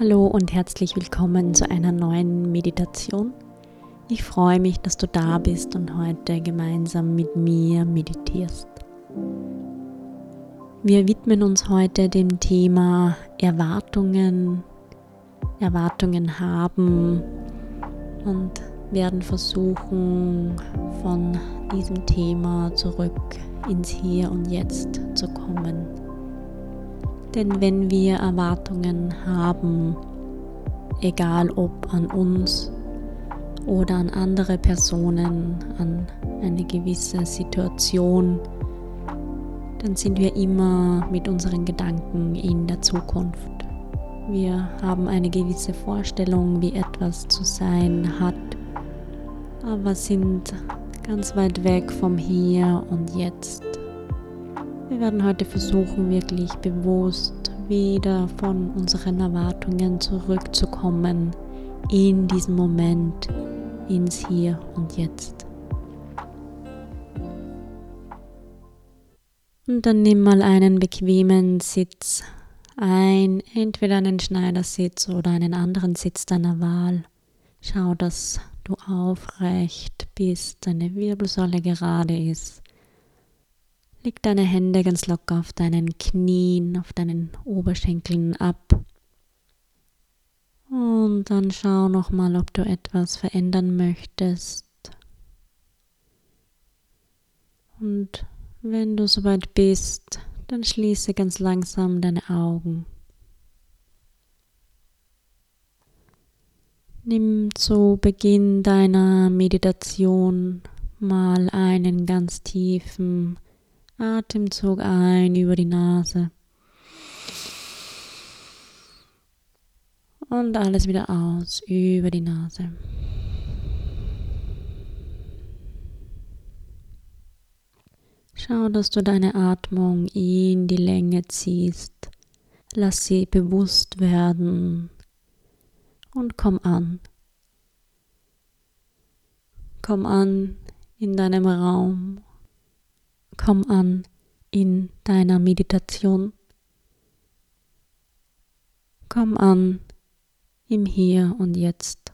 Hallo und herzlich willkommen zu einer neuen Meditation. Ich freue mich, dass du da bist und heute gemeinsam mit mir meditierst. Wir widmen uns heute dem Thema Erwartungen, Erwartungen haben und werden versuchen, von diesem Thema zurück ins Hier und Jetzt zu kommen. Denn wenn wir Erwartungen haben, egal ob an uns oder an andere Personen, an eine gewisse Situation, dann sind wir immer mit unseren Gedanken in der Zukunft. Wir haben eine gewisse Vorstellung, wie etwas zu sein hat, aber sind ganz weit weg vom Hier und Jetzt. Wir werden heute versuchen, wirklich bewusst wieder von unseren Erwartungen zurückzukommen in diesen Moment, ins Hier und Jetzt. Und dann nimm mal einen bequemen Sitz ein, entweder einen Schneidersitz oder einen anderen Sitz deiner Wahl. Schau, dass du aufrecht bist, deine Wirbelsäule gerade ist Leg deine Hände ganz locker auf deinen Knien, auf deinen Oberschenkeln ab. Und dann schau nochmal, ob du etwas verändern möchtest. Und wenn du soweit bist, dann schließe ganz langsam deine Augen. Nimm zu Beginn deiner Meditation mal einen ganz tiefen Atemzug ein über die Nase. Und alles wieder aus über die Nase. Schau, dass du deine Atmung in die Länge ziehst. Lass sie bewusst werden und komm an. Komm an in deinem Raum Komm an in deiner Meditation. Komm an im Hier und Jetzt.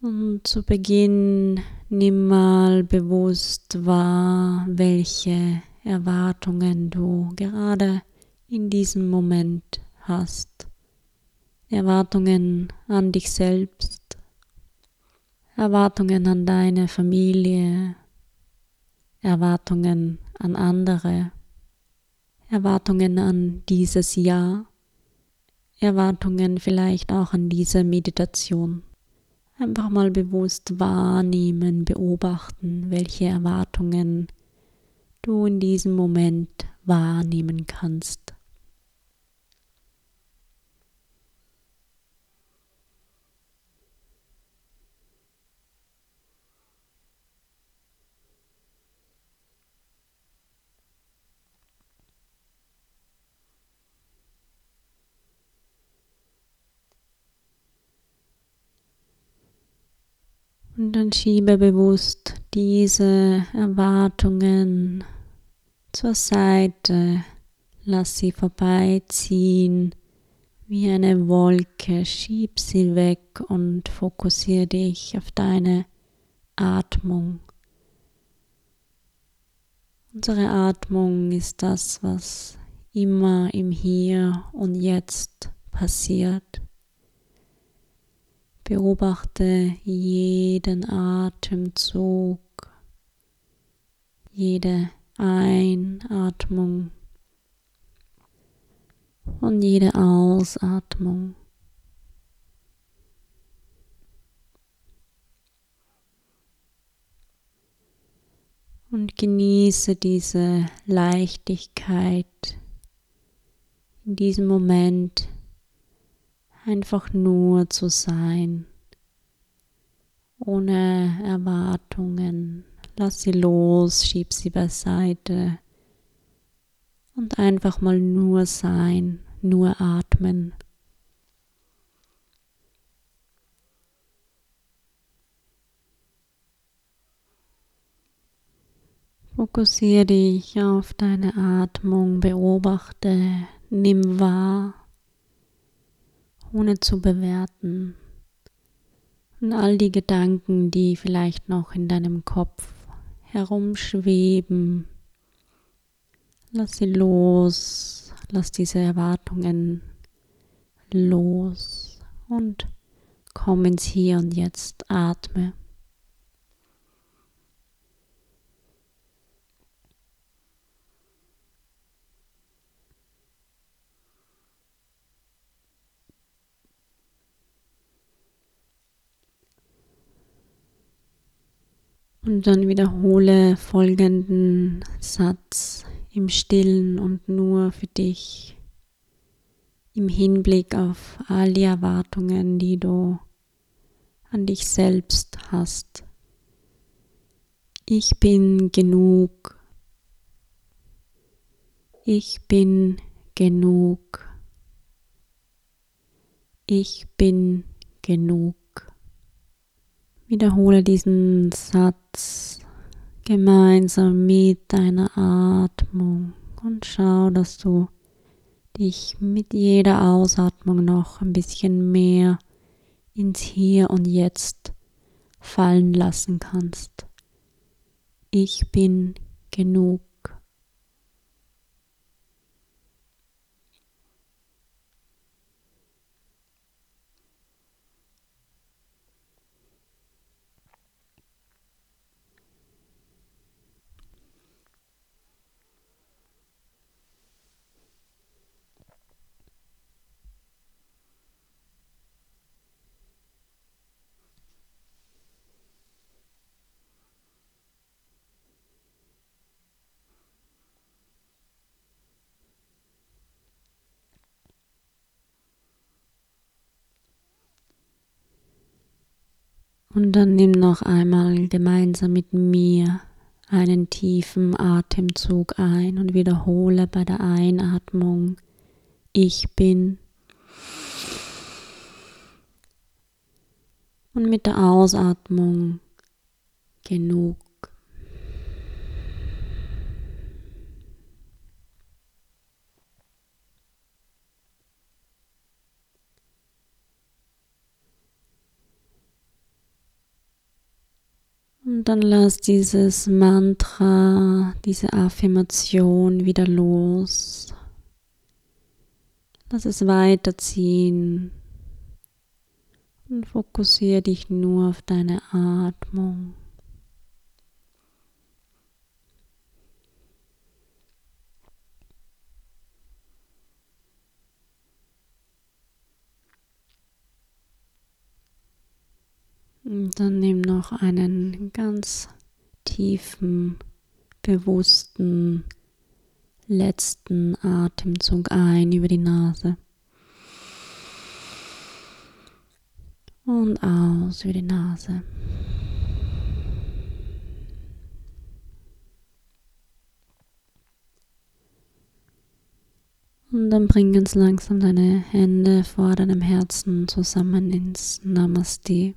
Und zu Beginn nimm mal bewusst wahr, welche Erwartungen du gerade in diesem Moment hast. Erwartungen an dich selbst, Erwartungen an deine Familie, Erwartungen an andere, Erwartungen an dieses Jahr, Erwartungen vielleicht auch an diese Meditation. Einfach mal bewusst wahrnehmen, beobachten, welche Erwartungen du in diesem Moment wahrnehmen kannst. Und dann schiebe bewusst diese Erwartungen zur Seite, lass sie vorbeiziehen wie eine Wolke, schieb sie weg und fokussiere dich auf deine Atmung. Unsere Atmung ist das, was immer im Hier und Jetzt passiert. Beobachte jeden Atemzug, jede Einatmung und jede Ausatmung. Und genieße diese Leichtigkeit in diesem Moment einfach nur zu sein, ohne Erwartungen. Lass sie los, schieb sie beiseite und einfach mal nur sein, nur atmen. Fokussiere dich auf deine Atmung, beobachte, nimm wahr, ohne zu bewerten. Und all die Gedanken, die vielleicht noch in deinem Kopf herumschweben, lass sie los, lass diese Erwartungen los und komm ins Hier und Jetzt, atme. Und dann wiederhole folgenden Satz im stillen und nur für dich im Hinblick auf all die Erwartungen, die du an dich selbst hast. Ich bin genug. Ich bin genug. Ich bin genug. Wiederhole diesen Satz gemeinsam mit deiner Atmung und schau, dass du dich mit jeder Ausatmung noch ein bisschen mehr ins Hier und Jetzt fallen lassen kannst. Ich bin genug. Und dann nimm noch einmal gemeinsam mit mir einen tiefen Atemzug ein und wiederhole bei der Einatmung, ich bin. Und mit der Ausatmung genug. Und dann lass dieses Mantra, diese Affirmation wieder los. Lass es weiterziehen und fokussiere dich nur auf deine Atmung. Und dann nimm noch einen ganz tiefen, bewussten letzten Atemzug ein über die Nase. Und aus über die Nase. Und dann bring ganz langsam deine Hände vor deinem Herzen zusammen ins Namaste.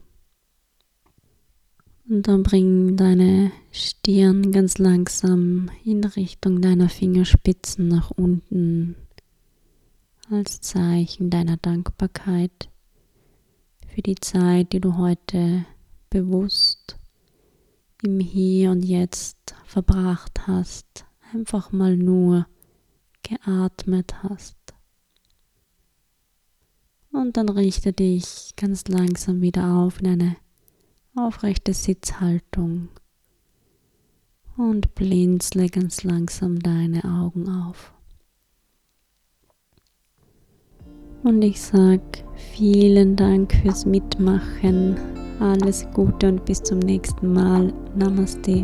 Und dann bring deine Stirn ganz langsam in Richtung deiner Fingerspitzen nach unten als Zeichen deiner Dankbarkeit für die Zeit, die du heute bewusst im Hier und Jetzt verbracht hast, einfach mal nur geatmet hast. Und dann richte dich ganz langsam wieder auf in eine aufrechte Sitzhaltung und blinzle ganz langsam deine Augen auf. Und ich sage vielen Dank fürs Mitmachen. Alles Gute und bis zum nächsten Mal. Namaste.